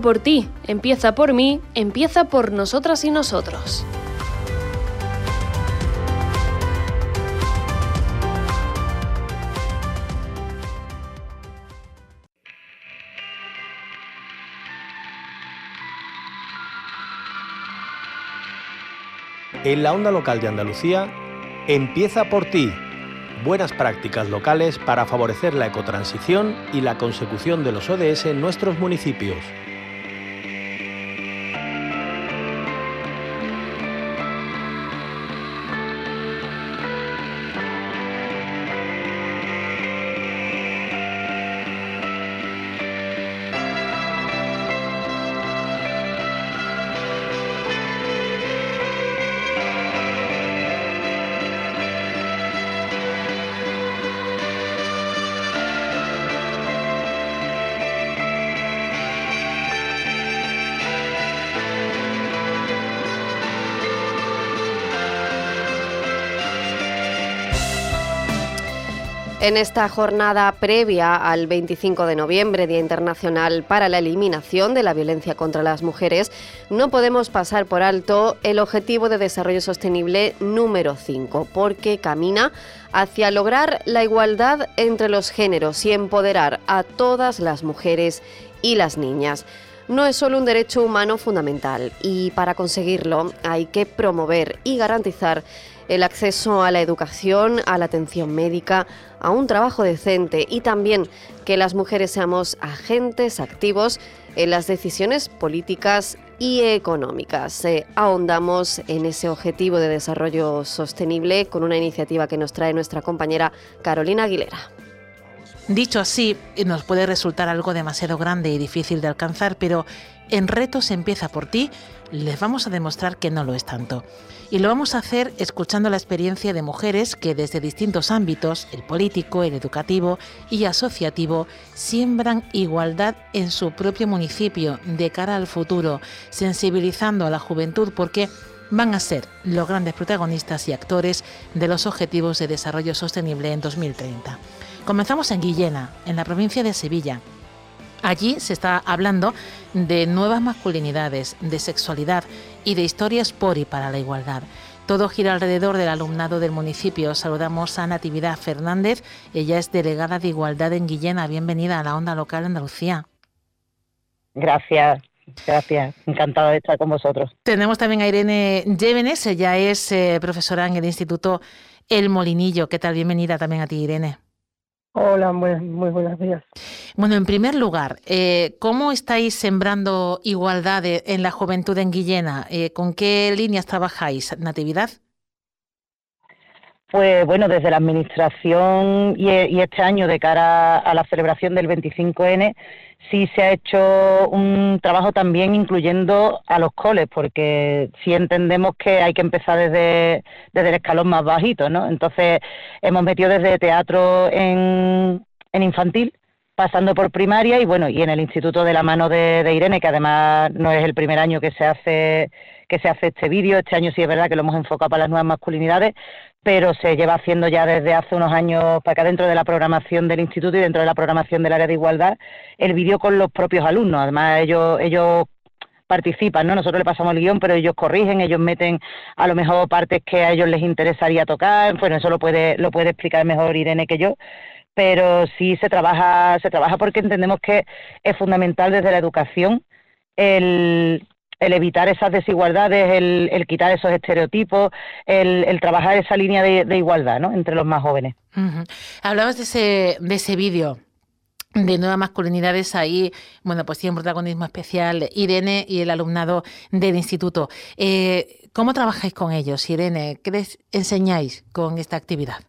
por ti, empieza por mí, empieza por nosotras y nosotros. En la onda local de Andalucía, empieza por ti. Buenas prácticas locales para favorecer la ecotransición y la consecución de los ODS en nuestros municipios. En esta jornada previa al 25 de noviembre, Día Internacional para la Eliminación de la Violencia contra las Mujeres, no podemos pasar por alto el Objetivo de Desarrollo Sostenible número 5, porque camina hacia lograr la igualdad entre los géneros y empoderar a todas las mujeres y las niñas. No es solo un derecho humano fundamental y para conseguirlo hay que promover y garantizar el acceso a la educación, a la atención médica, a un trabajo decente y también que las mujeres seamos agentes activos en las decisiones políticas y económicas. Eh, ahondamos en ese objetivo de desarrollo sostenible con una iniciativa que nos trae nuestra compañera Carolina Aguilera. Dicho así, nos puede resultar algo demasiado grande y difícil de alcanzar, pero en Retos empieza por ti, les vamos a demostrar que no lo es tanto. Y lo vamos a hacer escuchando la experiencia de mujeres que desde distintos ámbitos, el político, el educativo y asociativo, siembran igualdad en su propio municipio de cara al futuro, sensibilizando a la juventud porque van a ser los grandes protagonistas y actores de los Objetivos de Desarrollo Sostenible en 2030. Comenzamos en Guillena, en la provincia de Sevilla. Allí se está hablando de nuevas masculinidades, de sexualidad y de historias por y para la igualdad. Todo gira alrededor del alumnado del municipio. Saludamos a Natividad Fernández. Ella es delegada de Igualdad en Guillena. Bienvenida a la Onda Local Andalucía. Gracias. Gracias, encantada de estar con vosotros. Tenemos también a Irene Llévenes, ella es eh, profesora en el Instituto El Molinillo. ¿Qué tal? Bienvenida también a ti, Irene. Hola, muy, muy buenos días. Bueno, en primer lugar, eh, ¿cómo estáis sembrando igualdad en la juventud en Guillena? Eh, ¿Con qué líneas trabajáis, Natividad? Pues bueno, desde la Administración y, y este año de cara a la celebración del 25N, sí se ha hecho un trabajo también incluyendo a los coles, porque sí entendemos que hay que empezar desde, desde el escalón más bajito, ¿no? Entonces hemos metido desde teatro en, en infantil, pasando por primaria y bueno, y en el Instituto de la Mano de, Irene, que además no es el primer año que se hace que se hace este vídeo, este año sí es verdad que lo hemos enfocado para las nuevas masculinidades, pero se lleva haciendo ya desde hace unos años para acá dentro de la programación del instituto y dentro de la programación del área de igualdad, el vídeo con los propios alumnos. Además, ellos, ellos participan, ¿no? Nosotros le pasamos el guion, pero ellos corrigen, ellos meten a lo mejor partes que a ellos les interesaría tocar, bueno, eso lo puede, lo puede explicar mejor Irene que yo, pero sí se trabaja, se trabaja porque entendemos que es fundamental desde la educación el, el evitar esas desigualdades, el, quitar esos estereotipos, el, trabajar esa línea de, igualdad ¿no? entre los más jóvenes. Hablabas de ese, de ese vídeo de nuevas masculinidades ahí, bueno, pues tiene un protagonismo especial Irene y el alumnado del instituto. Eh, ¿Cómo trabajáis con ellos, Irene? ¿Qué les enseñáis con esta actividad?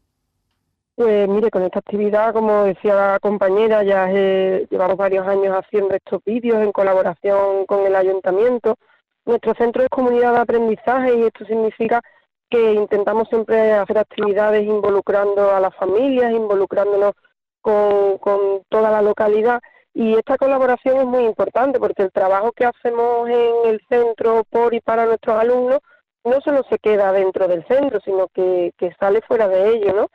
Pues mire, con esta actividad, como decía la compañera, ya llevamos varios años haciendo estos vídeos en colaboración con el ayuntamiento. Nuestro centro es comunidad de aprendizaje y esto significa que intentamos siempre hacer actividades involucrando a las familias, involucrándonos con, toda la localidad y esta colaboración es muy importante porque el trabajo que hacemos en el centro por y para nuestros alumnos no solo se queda dentro del centro, sino que, sale fuera de ello, ¿no?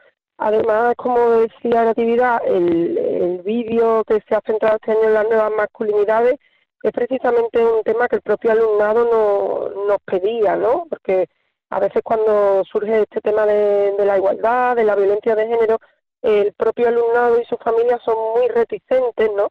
Además, como decía Natividad, el, el vídeo que se ha centrado este año en las nuevas masculinidades es precisamente un tema que el propio alumnado no, nos pedía, ¿no? Porque a veces cuando surge este tema de, de la igualdad, de la violencia de género, el propio alumnado y su familia son muy reticentes, ¿no?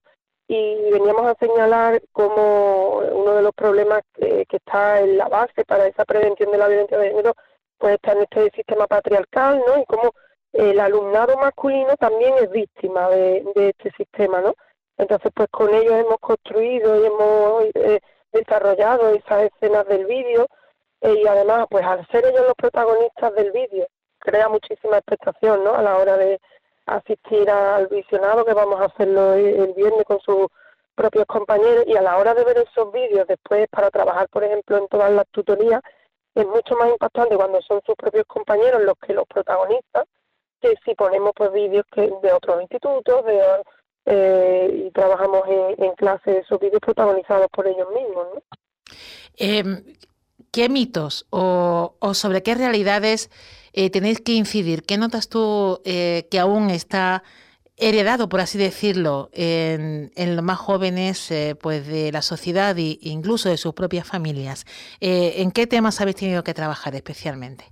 Y veníamos a señalar como uno de los problemas que, está en la base para esa prevención de la violencia de género, pues está en este sistema patriarcal, ¿no? Y como el alumnado masculino también es víctima de, este sistema, ¿no? Entonces, pues con ellos hemos construido y hemos eh, desarrollado esas escenas del vídeo eh, y además, pues al ser ellos los protagonistas del vídeo, crea muchísima expectación, ¿no? A la hora de, asistir al visionado, que vamos a hacerlo el viernes con sus propios compañeros, y a la hora de ver esos vídeos después para trabajar, por ejemplo, en todas las tutorías, es mucho más impactante cuando son sus propios compañeros los que los protagonistas, que si ponemos pues vídeos que de otros institutos, eh, y trabajamos en, clase esos vídeos protagonizados por ellos mismos. Em, ¿Qué mitos o, sobre qué realidades eh, tenéis que incidir. ¿Qué notas tú eh, que aún está heredado, por así decirlo, en, los más jóvenes pues de la sociedad e incluso de sus propias familias? ¿En qué temas habéis tenido que trabajar especialmente?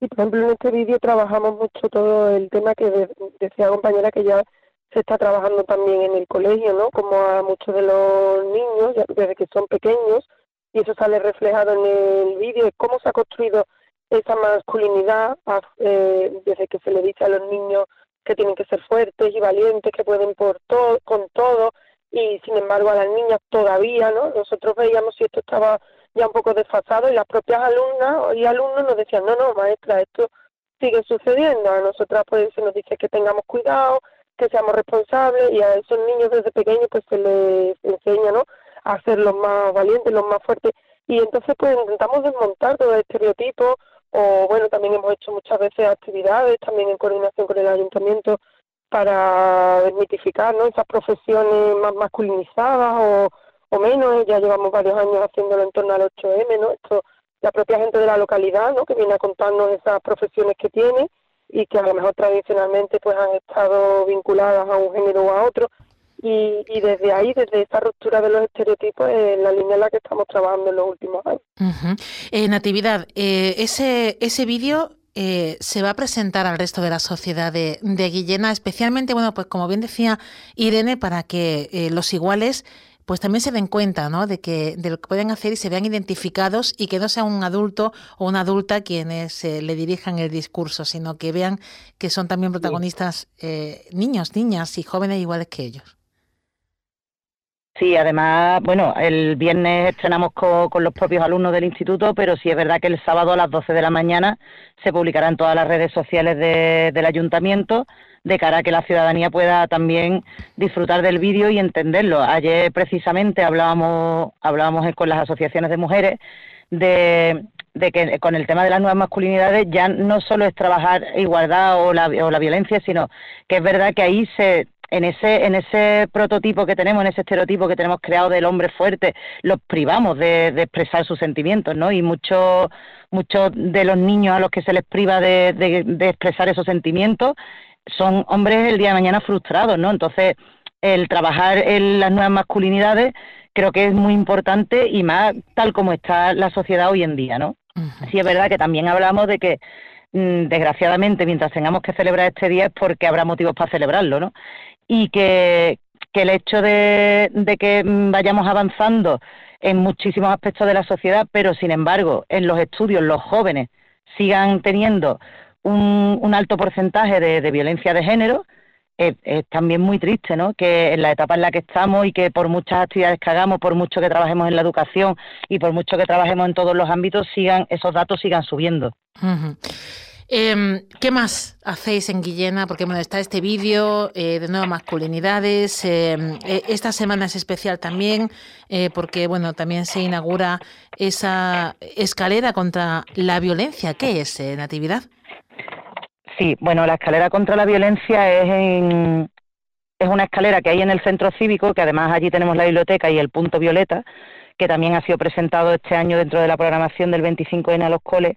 Sí, por ejemplo, en este vídeo trabajamos mucho todo el tema que decía compañera que ya se está trabajando también en el colegio, ¿no? Como a muchos de los niños, desde que son pequeños, y eso sale reflejado en el vídeo, cómo se ha construido esa masculinidad eh, desde que se le dice a los niños que tienen que ser fuertes y valientes, que pueden por todo, con todo, y sin embargo a las niñas todavía, ¿no? Nosotros veíamos si esto estaba ya un poco desfasado y las propias alumnas y alumnos nos decían, no, no, maestra, esto sigue sucediendo. A nosotras pues se nos dice que tengamos cuidado, que seamos responsables y a esos niños desde pequeños pues se les enseña, ¿no? A ser los más valientes, los más fuertes. Y entonces pues intentamos desmontar todo el estereotipo, o bueno, también hemos hecho muchas veces actividades, también en coordinación con el ayuntamiento, para desmitificar ¿no? esas profesiones más masculinizadas o, o menos. Ya llevamos varios años haciéndolo en torno al 8M, ¿no? Esto, la propia gente de la localidad, ¿no? Que viene a contarnos esas profesiones que tiene y que a lo mejor tradicionalmente pues han estado vinculadas a un género o a otro y, desde ahí, desde esa ruptura de los estereotipos, es la línea en la que estamos trabajando en los últimos años. Eh, Natividad, eh, ese, ese vídeo eh, se va a presentar al resto de la sociedad de, Guillena, especialmente, bueno, pues como bien decía Irene, para que los iguales pues también se den cuenta ¿no? de, que, de lo que pueden hacer y se vean identificados y que no sea un adulto o una adulta quienes le dirijan el discurso, sino que vean que son también protagonistas niños, niñas y jóvenes iguales que ellos. Sí, además, bueno, el viernes estrenamos con, los propios alumnos del instituto, pero sí es verdad que el sábado a las 12 de la mañana se publicará en todas las redes sociales del ayuntamiento de cara a que la ciudadanía pueda también disfrutar del vídeo y entenderlo. Ayer precisamente hablábamos, hablábamos con las asociaciones de mujeres de, que con el tema de las nuevas masculinidades ya no solo es trabajar igualdad o la, o la violencia, sino que es verdad que ahí se en ese, en ese prototipo que tenemos, en ese estereotipo que tenemos creado del hombre fuerte, los privamos de, expresar sus sentimientos, ¿no? Y muchos muchos de los niños a los que se les priva de, de expresar esos sentimientos son hombres el día de mañana frustrados, ¿no? Entonces, el trabajar en las nuevas masculinidades creo que es muy importante y más tal como está la sociedad hoy en día, ¿no? Sí es verdad que también hablamos de que mm, desgraciadamente mientras tengamos que celebrar este día es porque habrá motivos para celebrarlo, ¿no? Y que, el hecho de, que vayamos avanzando en muchísimos aspectos de la sociedad, pero sin embargo en los estudios los jóvenes sigan teniendo un, alto porcentaje de, violencia de género, es, también muy triste, ¿no? Que en la etapa en la que estamos y que por muchas actividades que hagamos, por mucho que trabajemos en la educación y por mucho que trabajemos en todos los ámbitos, sigan esos datos sigan subiendo. Em, ¿Qué más hacéis en Guillena? Porque bueno, está este vídeo eh, de nuevas masculinidades. Em, e, esta semana es especial también eh, porque bueno, también se inaugura esa escalera contra la violencia. ¿Qué es, eh, Natividad? Sí, bueno, la escalera contra la violencia es, es una escalera que hay en el centro cívico, que además allí tenemos la biblioteca y el punto violeta, que también ha sido presentado este año dentro de la programación del 25N a los coles.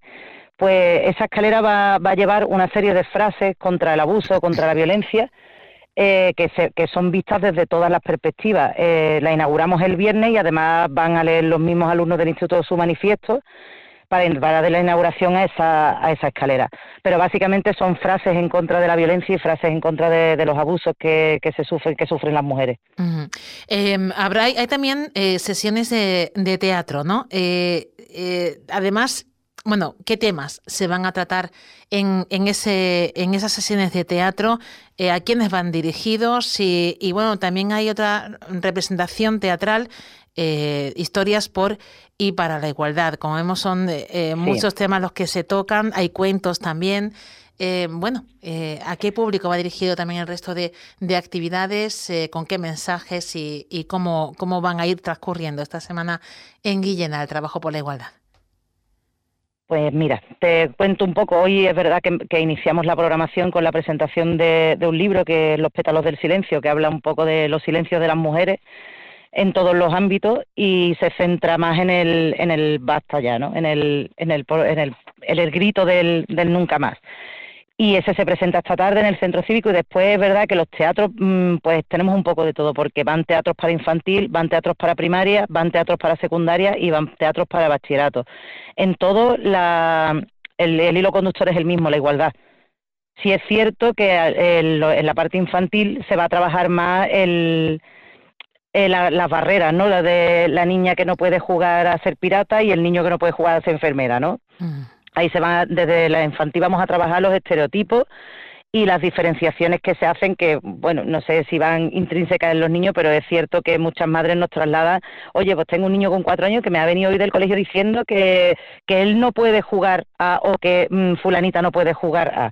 Pues esa escalera va, a llevar una serie de frases contra el abuso, contra la violencia, eh, que, que, son vistas desde todas las perspectivas. Eh, la inauguramos el viernes y además van a leer los mismos alumnos del Instituto su manifiesto para, dar la inauguración a esa, esa escalera. Pero básicamente son frases en contra de la violencia y frases en contra de, los abusos que, se sufren, que sufren las mujeres. Em, habrá, hay también eh, sesiones de, de, teatro, ¿no? Eh, eh, además, bueno, ¿qué temas se van a tratar en, en, ese, en esas sesiones de teatro? ¿A quiénes van dirigidos? Y, y, bueno, también hay otra representación teatral eh, historias por y para la igualdad. Como vemos, son eh, muchos temas los que se tocan, hay cuentos también. Eh, bueno, ¿a qué público va dirigido también el resto de, actividades? ¿Con qué mensajes y, cómo, cómo van a ir transcurriendo esta semana en Guillena el trabajo por la igualdad? Pues mira, te cuento un poco. Hoy es verdad que, iniciamos la programación con la presentación de, de, un libro que es Los pétalos del silencio, que habla un poco de los silencios de las mujeres en todos los ámbitos y se centra más en el, en el basta ya, ¿no? En el, en el, en el, en el grito del, del nunca más. Y ese se presenta esta tarde en el centro cívico y después es verdad que los teatros mm, pues tenemos un poco de todo porque van teatros para infantil, van teatros para primaria, van teatros para secundaria y van teatros para bachillerato. En todo la, el, hilo conductor es el mismo, la igualdad. Sí es cierto que en la parte infantil se va a trabajar más el, eh, las barreras, ¿no? La de la niña que no puede jugar a ser pirata y el niño que no puede jugar a ser enfermera, ¿no? Mm. Ahí se va, desde la infantil vamos a trabajar los estereotipos y las diferenciaciones que se hacen, que, bueno, no sé si van intrínsecas en los niños, pero es cierto que muchas madres nos trasladan, oye, pues tengo un niño con cuatro años que me ha venido hoy del colegio diciendo que, que él no puede jugar a, o que mm, fulanita no puede jugar a.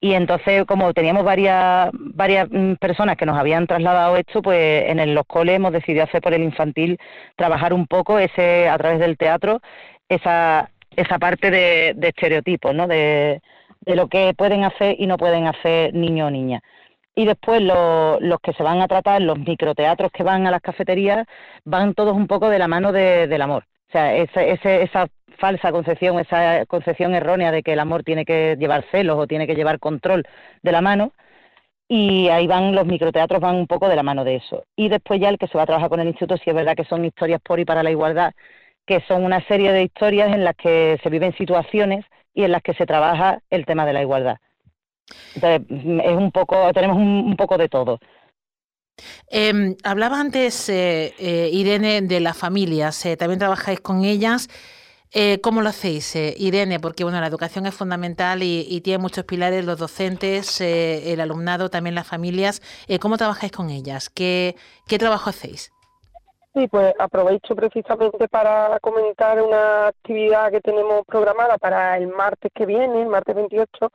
Y entonces, como teníamos varias, varias mm, personas que nos habían trasladado esto, pues en los coles hemos decidido hacer por el infantil, trabajar un poco ese a través del teatro, esa, esa parte de, estereotipos, ¿no? De, de lo que pueden hacer y no pueden hacer niños o niñas. Y después los que se van a tratar, los microteatros que van a las cafeterías, van todos un poco de la mano del amor. O sea, ese, esa falsa concepción, esa concepción errónea de que el amor tiene que llevar celos o tiene que llevar control de la mano. Y ahí van los microteatros, van un poco de la mano de eso. Y después ya el que se va a trabajar con el instituto, sí es verdad que son historias por y para la igualdad, que son una serie de historias en las que se viven situaciones y en las que se trabaja el tema de la igualdad. Entonces, es un poco, tenemos un, poco de todo. Em, hablaba antes eh, eh, Irene de las familias, eh, también trabajáis con ellas. ¿Cómo lo hacéis, Irene? Porque bueno, la educación es fundamental y, tiene muchos pilares, los docentes, el alumnado, también las familias. ¿Cómo trabajáis con ellas? ¿Qué, ¿Qué trabajo hacéis? Sí, pues aprovecho precisamente para comentar una actividad que tenemos programada para el martes que viene, el martes 28,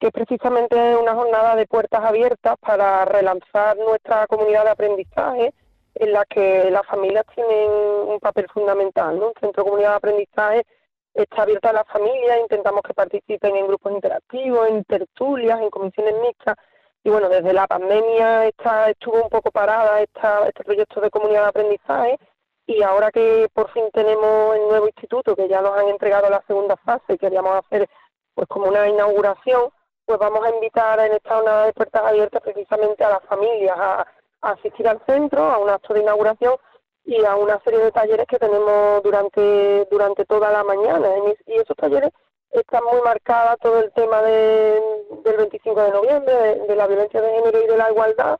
que es precisamente una jornada de puertas abiertas para relanzar nuestra comunidad de aprendizaje en la que las familias tienen un papel fundamental. ¿no? El Centro de Comunidad de Aprendizaje está abierto a las familias, intentamos que participen en grupos interactivos, en tertulias, en comisiones mixtas, y bueno, desde la pandemia está, estuvo un poco parada esta, este proyecto de comunidad de aprendizaje y ahora que por fin tenemos el nuevo instituto, que ya nos han entregado la segunda fase y queríamos hacer pues como una inauguración, pues vamos a invitar en esta jornada de puertas abiertas precisamente a las familias a, asistir al centro, a un acto de inauguración y a una serie de talleres que tenemos durante durante toda la mañana. Y esos talleres está muy marcada todo el tema de, del 25 de noviembre, de, la violencia de género y de la igualdad.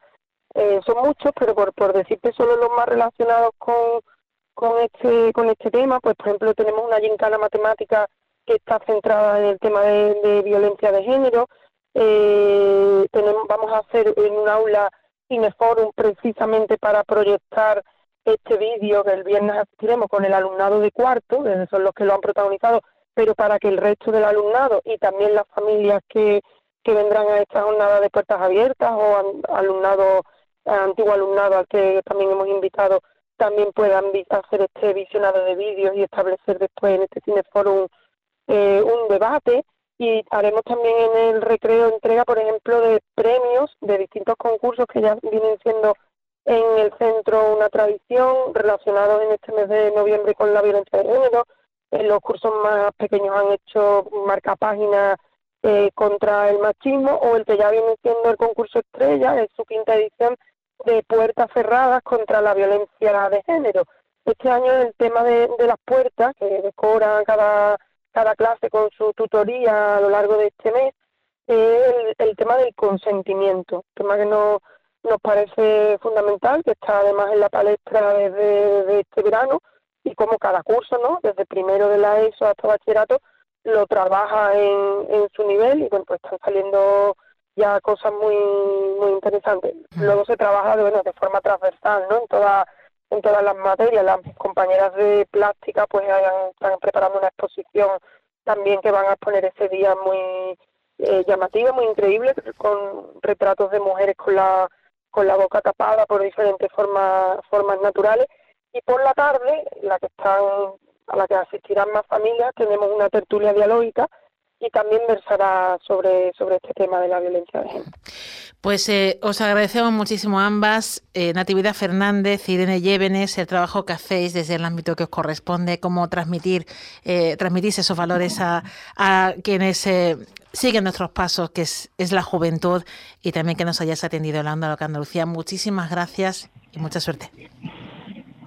Eh, son muchos, pero por, por decirte solo los más relacionados con, con, este, con este tema, pues por ejemplo tenemos una gincana matemática que está centrada en el tema de, violencia de género. Eh, tenemos, vamos a hacer en un aula Cineforum precisamente para proyectar este vídeo que el viernes asistiremos con el alumnado de cuarto, que son los que lo han protagonizado, pero para que el resto del alumnado y también las familias que, que vendrán a esta jornada de puertas abiertas o alumnado, antiguo alumnado al que también hemos invitado, también puedan hacer este visionado de vídeos y establecer después en este cineforum eh, un debate. Y haremos también en el recreo entrega, por ejemplo, de premios de distintos concursos que ya vienen siendo en el centro una tradición relacionados en este mes de noviembre con la violencia de género, los cursos más pequeños han hecho marca página eh, contra el machismo o el que ya viene siendo el concurso estrella, es su quinta edición de puertas cerradas contra la violencia de género. Este año el tema de, las puertas, que decoran cada, cada clase con su tutoría a lo largo de este mes, es el, tema del consentimiento, tema que nos, nos parece fundamental, que está además en la palestra desde este verano, y como cada curso, ¿no? Desde primero de la ESO hasta bachillerato, lo trabaja en, en su nivel y bueno, pues están saliendo ya cosas muy muy interesantes. Luego se trabaja de, bueno, de forma transversal, ¿no? En todas en todas las materias. Las compañeras de plástica pues están preparando una exposición también que van a exponer ese día muy eh, llamativa, muy increíble, con retratos de mujeres con la con la boca tapada por diferentes formas formas naturales y por la tarde, la que están, a la que asistirán más familias, tenemos una tertulia dialógica y también versará sobre, sobre este tema de la violencia de género. Pues eh, os agradecemos muchísimo a ambas, eh, Natividad Fernández, Irene Llévenes, el trabajo que hacéis desde el ámbito que os corresponde, cómo transmitir, eh, transmitís esos valores a, a quienes eh, siguen nuestros pasos, que es, es, la juventud, y también que nos hayáis atendido en la Onda Andalucía. Muchísimas gracias y mucha suerte.